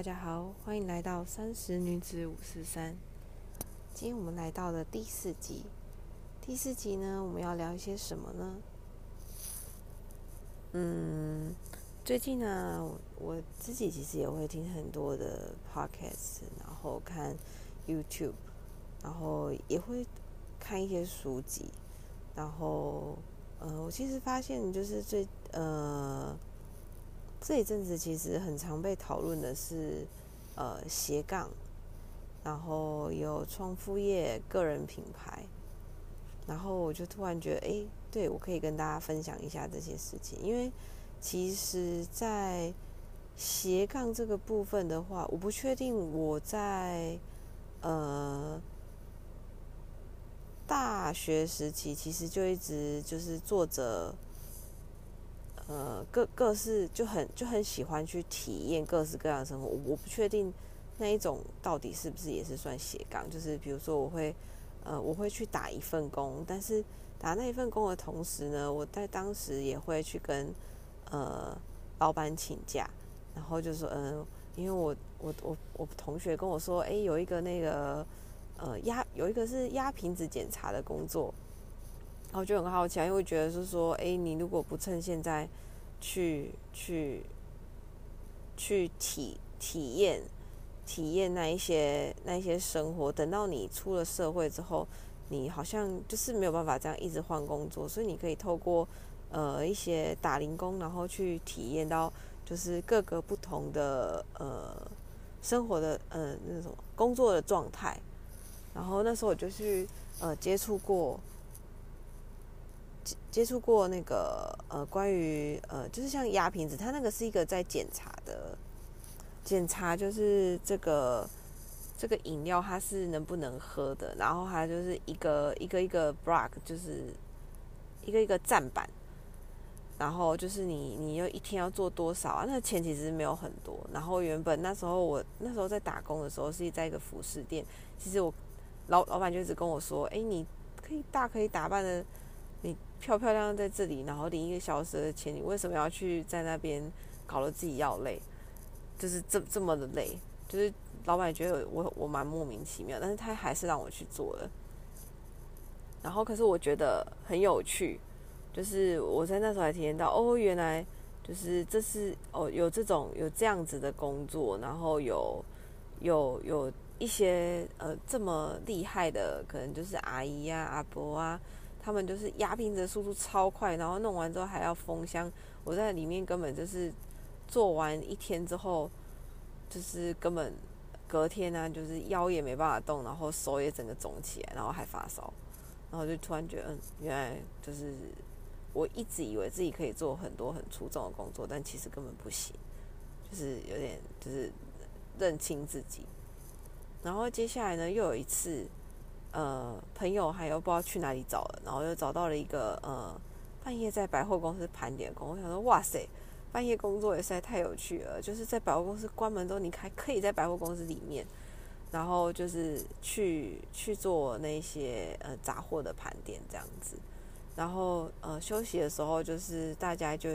大家好，欢迎来到三十女子五四三。今天我们来到了第四集。第四集呢，我们要聊一些什么呢？嗯，最近呢，我自己其实也会听很多的 podcast，然后看 YouTube，然后也会看一些书籍。然后，呃，我其实发现就是最呃。这一阵子其实很常被讨论的是，呃，斜杠，然后有创副业、个人品牌，然后我就突然觉得，哎，对我可以跟大家分享一下这些事情，因为其实，在斜杠这个部分的话，我不确定我在呃大学时期其实就一直就是做着。呃，各各式就很就很喜欢去体验各式各样的生活。我不确定那一种到底是不是也是算斜杠。就是比如说，我会呃，我会去打一份工，但是打那一份工的同时呢，我在当时也会去跟呃老板请假，然后就说嗯，因为我我我我同学跟我说，哎，有一个那个呃压有一个是压瓶子检查的工作。然后就很好奇，因为觉得是说，哎，你如果不趁现在去去去体体验体验那一些那一些生活，等到你出了社会之后，你好像就是没有办法这样一直换工作，所以你可以透过呃一些打零工，然后去体验到就是各个不同的呃生活的呃那种工作的状态。然后那时候我就去呃接触过。接触过那个呃，关于呃，就是像压瓶子，它那个是一个在检查的检查，就是这个这个饮料它是能不能喝的，然后还就是一个一个一个 block，就是一个一个站板，然后就是你你要一天要做多少啊？那钱其实没有很多。然后原本那时候我那时候在打工的时候是在一个服饰店，其实我老老板就一直跟我说，哎，你可以大可以打扮的。你漂漂亮亮在这里，然后领一个小时的钱，你为什么要去在那边搞得自己要累？就是这这么的累，就是老板觉得我我蛮莫名其妙，但是他还是让我去做了。然后可是我觉得很有趣，就是我在那时候还体验到，哦，原来就是这是哦有这种有这样子的工作，然后有有有一些呃这么厉害的，可能就是阿姨啊、阿伯啊。他们就是压瓶子的速度超快，然后弄完之后还要封箱。我在里面根本就是做完一天之后，就是根本隔天呢，就是腰也没办法动，然后手也整个肿起来，然后还发烧。然后就突然觉得，嗯，原来就是我一直以为自己可以做很多很出众的工作，但其实根本不行，就是有点就是认清自己。然后接下来呢，又有一次。呃，朋友还有不知道去哪里找了，然后又找到了一个呃，半夜在百货公司盘点工。我想说，哇塞，半夜工作也实在太有趣了。就是在百货公司关门之后，你还可以在百货公司里面，然后就是去去做那些呃杂货的盘点这样子。然后呃休息的时候，就是大家就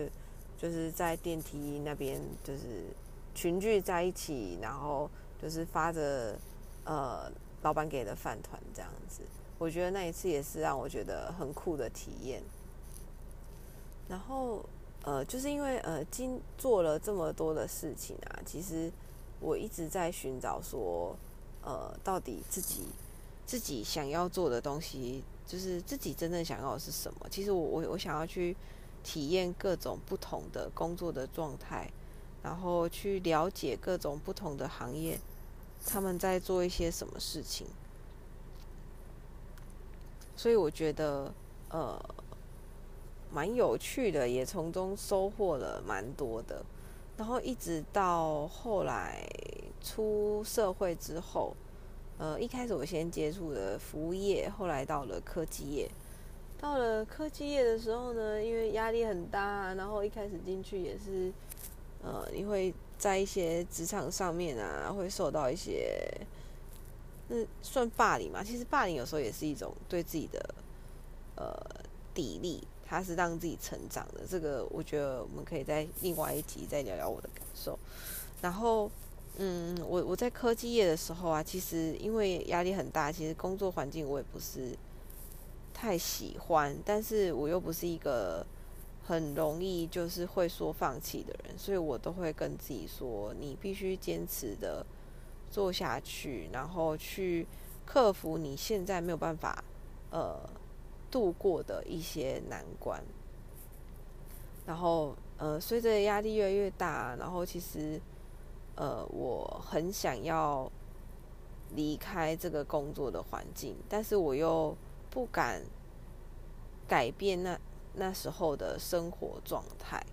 就是在电梯那边就是群聚在一起，然后就是发着呃。老板给的饭团这样子，我觉得那一次也是让我觉得很酷的体验。然后，呃，就是因为呃，今做了这么多的事情啊，其实我一直在寻找说，呃，到底自己自己想要做的东西，就是自己真正想要的是什么。其实我我我想要去体验各种不同的工作的状态，然后去了解各种不同的行业。他们在做一些什么事情，所以我觉得呃蛮有趣的，也从中收获了蛮多的。然后一直到后来出社会之后，呃，一开始我先接触的服务业，后来到了科技业。到了科技业的时候呢，因为压力很大，然后一开始进去也是呃，你会。在一些职场上面啊，会受到一些，那算霸凌嘛？其实霸凌有时候也是一种对自己的呃砥砺，它是让自己成长的。这个我觉得我们可以在另外一集再聊聊我的感受。然后嗯，我我在科技业的时候啊，其实因为压力很大，其实工作环境我也不是太喜欢，但是我又不是一个很容易就是会说放弃的人，所以我都会跟自己说，你必须坚持的做下去，然后去克服你现在没有办法呃度过的一些难关。然后呃，随着压力越来越大，然后其实。呃，我很想要离开这个工作的环境，但是我又不敢改变那那时候的生活状态，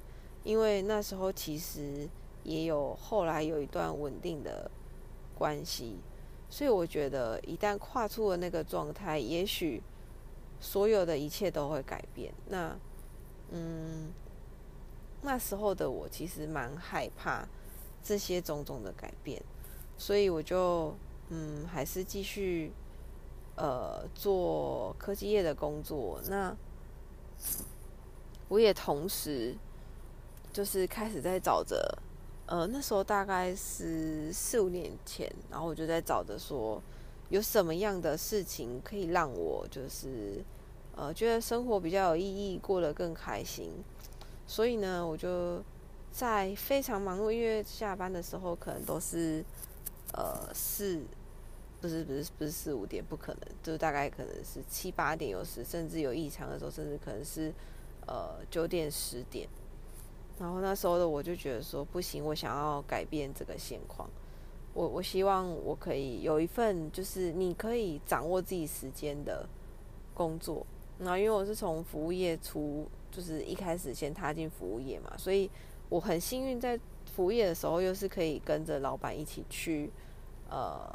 因为那时候其实也有后来有一段稳定的关系，所以我觉得一旦跨出了那个状态，也许所有的一切都会改变。那嗯，那时候的我其实蛮害怕。这些种种的改变，所以我就嗯，还是继续呃做科技业的工作。那我也同时就是开始在找着，呃，那时候大概是四五年前，然后我就在找着说，有什么样的事情可以让我就是呃觉得生活比较有意义，过得更开心。所以呢，我就。在非常忙碌，因为下班的时候可能都是呃四，不是不是不是四五点，不可能，就大概可能是七八点有时，甚至有异常的时候，甚至可能是呃九点十点。然后那时候的我就觉得说不行，我想要改变这个现况。我我希望我可以有一份就是你可以掌握自己时间的工作。那因为我是从服务业出，就是一开始先踏进服务业嘛，所以。我很幸运，在服务业的时候，又是可以跟着老板一起去，呃，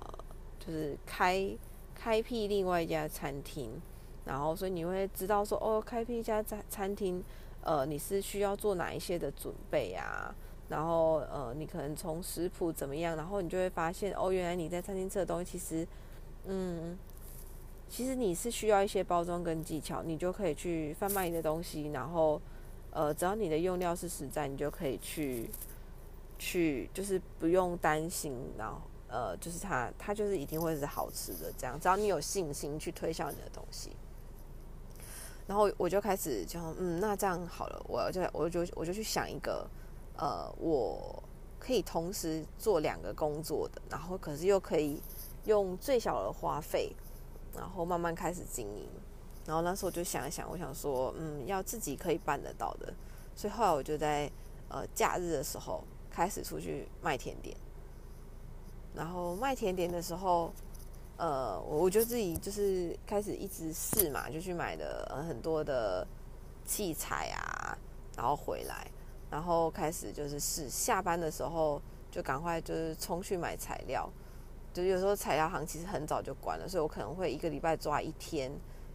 就是开开辟另外一家餐厅，然后所以你会知道说，哦，开辟一家餐餐厅，呃，你是需要做哪一些的准备啊？然后呃，你可能从食谱怎么样，然后你就会发现，哦，原来你在餐厅吃的东西，其实，嗯，其实你是需要一些包装跟技巧，你就可以去贩卖你的东西，然后。呃，只要你的用料是实在，你就可以去去，就是不用担心，然后呃，就是它它就是一定会是好吃的，这样。只要你有信心去推销你的东西，然后我就开始就嗯，那这样好了，我就我就我就去想一个呃，我可以同时做两个工作的，然后可是又可以用最小的花费，然后慢慢开始经营。然后那时候我就想一想，我想说，嗯，要自己可以办得到的，所以后来我就在呃假日的时候开始出去卖甜点。然后卖甜点的时候，呃，我就自己就是开始一直试嘛，就去买的很多的器材啊，然后回来，然后开始就是试。下班的时候就赶快就是冲去买材料，就有时候材料行其实很早就关了，所以我可能会一个礼拜抓一天。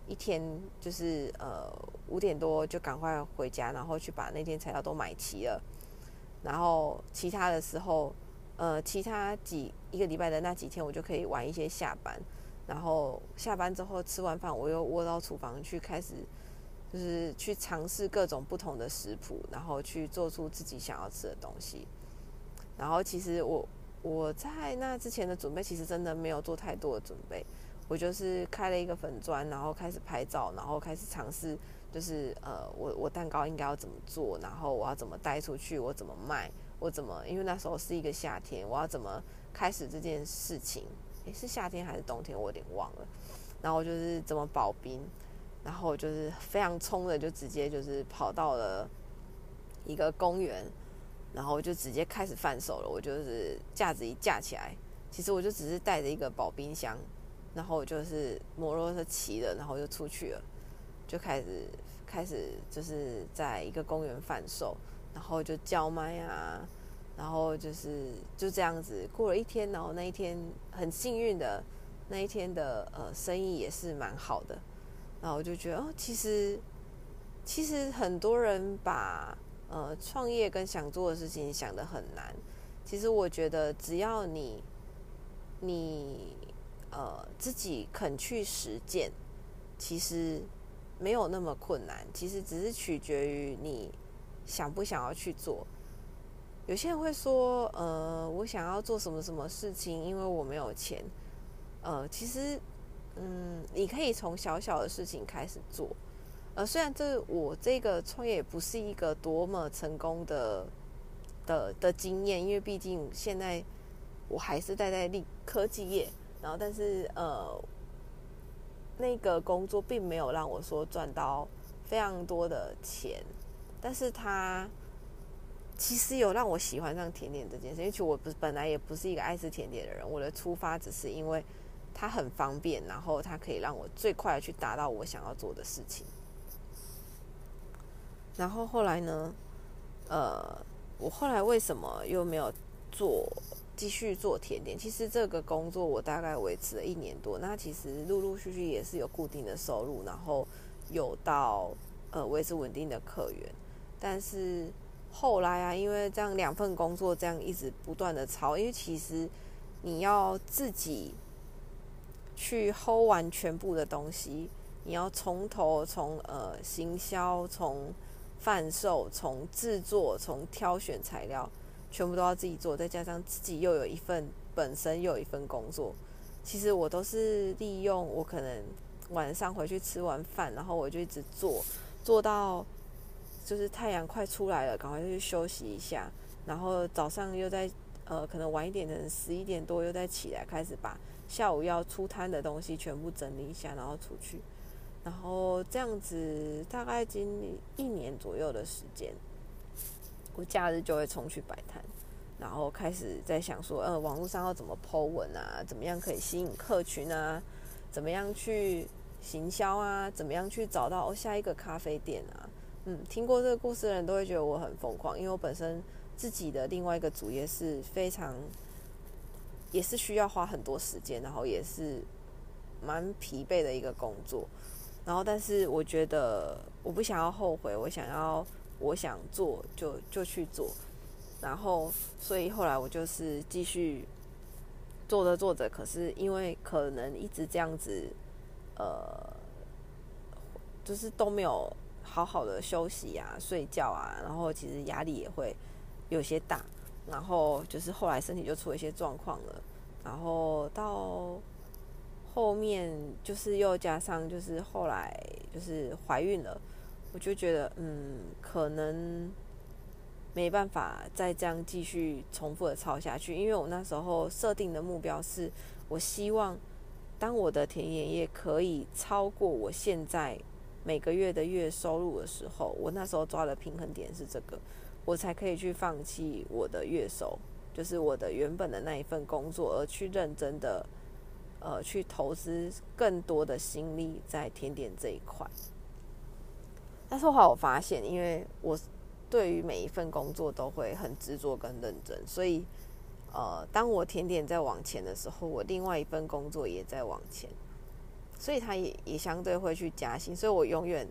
一天就是呃五点多就赶快回家，然后去把那天材料都买齐了，然后其他的时候，呃，其他几一个礼拜的那几天，我就可以晚一些下班，然后下班之后吃完饭，我又窝到厨房去开始，就是去尝试各种不同的食谱，然后去做出自己想要吃的东西。然后其实我我在那之前的准备，其实真的没有做太多的准备。我就是开了一个粉砖，然后开始拍照，然后开始尝试，就是呃，我我蛋糕应该要怎么做，然后我要怎么带出去，我怎么卖，我怎么，因为那时候是一个夏天，我要怎么开始这件事情？诶，是夏天还是冬天？我有点忘了。然后就是怎么保冰，然后就是非常冲的，就直接就是跑到了一个公园，然后就直接开始贩售了。我就是架子一架起来，其实我就只是带着一个保冰箱。然后就是摩托车骑了，然后就出去了，就开始开始就是在一个公园贩售，然后就叫卖啊，然后就是就这样子过了一天，然后那一天很幸运的那一天的呃生意也是蛮好的，然后我就觉得哦，其实其实很多人把呃创业跟想做的事情想得很难，其实我觉得只要你你。呃，自己肯去实践，其实没有那么困难。其实只是取决于你想不想要去做。有些人会说，呃，我想要做什么什么事情，因为我没有钱。呃，其实，嗯，你可以从小小的事情开始做。呃，虽然这我这个创业不是一个多么成功的的的经验，因为毕竟现在我还是待在立科技业，然后但是呃，那个工作并没有让我说赚到非常多的钱，但是它。其实有让我喜欢上甜点这件事，因为其实我不是本来也不是一个爱吃甜点的人，我的出发只是因为它很方便，然后它可以让我最快的去达到我想要做的事情。然后后来呢，呃，我后来为什么又没有做继续做甜点？其实这个工作我大概维持了一年多，那其实陆陆续续也是有固定的收入，然后有到呃维持稳定的客源，但是。后来啊，因为这样两份工作这样一直不断的操，因为其实你要自己去 hold 完全部的东西，你要从头从呃行销、从贩售、从制作、从挑选材料，全部都要自己做，再加上自己又有一份本身又有一份工作，其实我都是利用我可能晚上回去吃完饭，然后我就一直做做到。就是太阳快出来了，赶快去休息一下，然后早上又在呃可能晚一点的十一点多又再起来，开始把下午要出摊的东西全部整理一下，然后出去，然后这样子大概经历一年左右的时间，我假日就会冲去摆摊，然后开始在想说，呃，网络上要怎么 Po 文啊，怎么样可以吸引客群啊，怎么样去行销啊，怎么样去找到哦下一个咖啡店啊。嗯，听过这个故事的人都会觉得我很疯狂，因为我本身自己的另外一个主业是非常，也是需要花很多时间，然后也是蛮疲惫的一个工作。然后，但是我觉得我不想要后悔，我想要我想做就就去做。然后，所以后来我就是继续做着做着，可是因为可能一直这样子，呃，就是都没有。好好的休息啊，睡觉啊，然后其实压力也会有些大，然后就是后来身体就出了一些状况了，然后到后面就是又加上就是后来就是怀孕了，我就觉得嗯，可能没办法再这样继续重复的抄下去，因为我那时候设定的目标是我希望当我的田野业可以超过我现在。每个月的月收入的时候，我那时候抓的平衡点是这个，我才可以去放弃我的月收，就是我的原本的那一份工作，而去认真的，呃，去投资更多的心力在甜点这一块。但是后来我发现，因为我对于每一份工作都会很执着跟认真，所以，呃，当我甜点在往前的时候，我另外一份工作也在往前。所以他也也相对会去加薪，所以我永远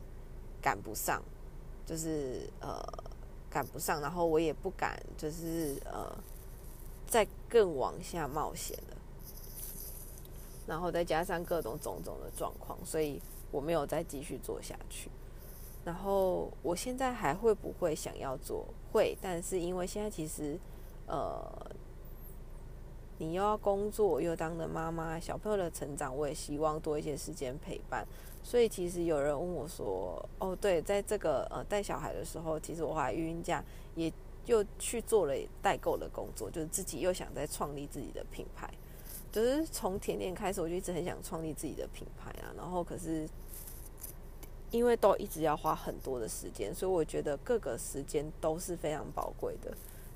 赶不上，就是呃赶不上，然后我也不敢就是呃再更往下冒险了，然后再加上各种种种的状况，所以我没有再继续做下去。然后我现在还会不会想要做？会，但是因为现在其实呃。你又要工作，又当了妈妈，小朋友的成长，我也希望多一些时间陪伴。所以其实有人问我说：“哦，对，在这个呃带小孩的时候，其实我怀孕假也又去做了代购的工作，就是自己又想再创立自己的品牌。就是从甜点开始，我就一直很想创立自己的品牌啊。然后可是因为都一直要花很多的时间，所以我觉得各个时间都是非常宝贵的。”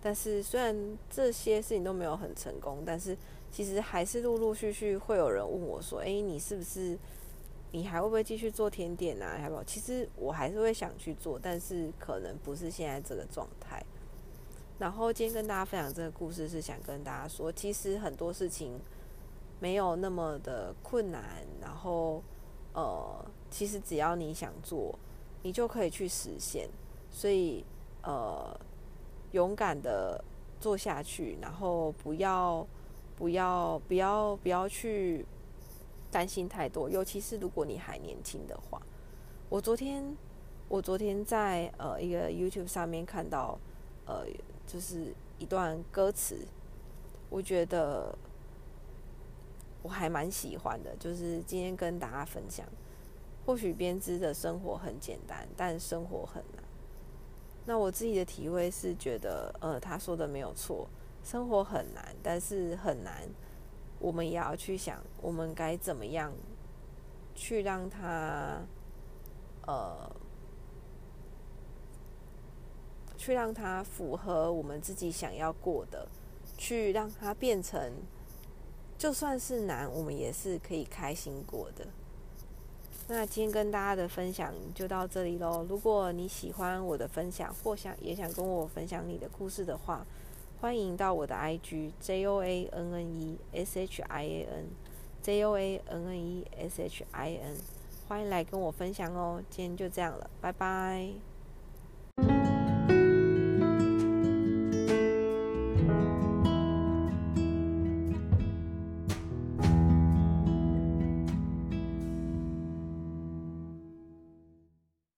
但是虽然这些事情都没有很成功，但是其实还是陆陆续续会有人问我说：“哎，你是不是你还会不会继续做甜点啊？要不要？”其实我还是会想去做，但是可能不是现在这个状态。然后今天跟大家分享这个故事，是想跟大家说，其实很多事情没有那么的困难。然后呃，其实只要你想做，你就可以去实现。所以呃。勇敢的做下去，然后不要不要不要不要去担心太多，尤其是如果你还年轻的话。我昨天我昨天在呃一个 YouTube 上面看到，呃，就是一段歌词，我觉得我还蛮喜欢的，就是今天跟大家分享。或许编织的生活很简单，但生活很难。那我自己的体会是觉得，呃，他说的没有错，生活很难，但是很难，我们也要去想，我们该怎么样去让他，呃，去让他符合我们自己想要过的，去让它变成，就算是难，我们也是可以开心过的。那今天跟大家的分享就到这里喽。如果你喜欢我的分享，或想也想跟我分享你的故事的话，欢迎到我的 IG J O A N N E S H I A N J O A N N E S H I N，欢迎来跟我分享哦。今天就这样了，拜拜。